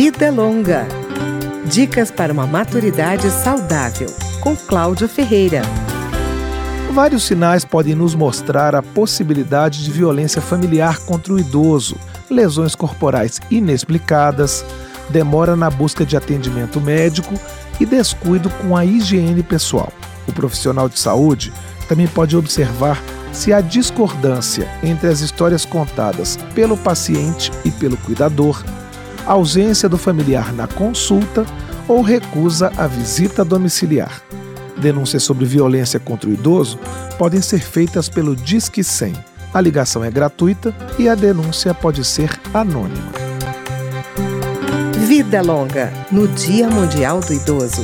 Vida Longa. Dicas para uma maturidade saudável, com Cláudio Ferreira. Vários sinais podem nos mostrar a possibilidade de violência familiar contra o idoso, lesões corporais inexplicadas, demora na busca de atendimento médico e descuido com a higiene pessoal. O profissional de saúde também pode observar se há discordância entre as histórias contadas pelo paciente e pelo cuidador, ausência do familiar na consulta ou recusa a visita domiciliar. Denúncias sobre violência contra o idoso podem ser feitas pelo Disque 100. A ligação é gratuita e a denúncia pode ser anônima. Vida Longa, no Dia Mundial do Idoso.